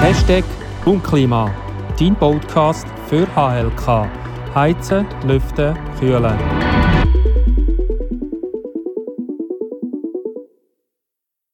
Hashtag Raumklima, dein Podcast für HLK. Heizen, Lüften, Kühlen.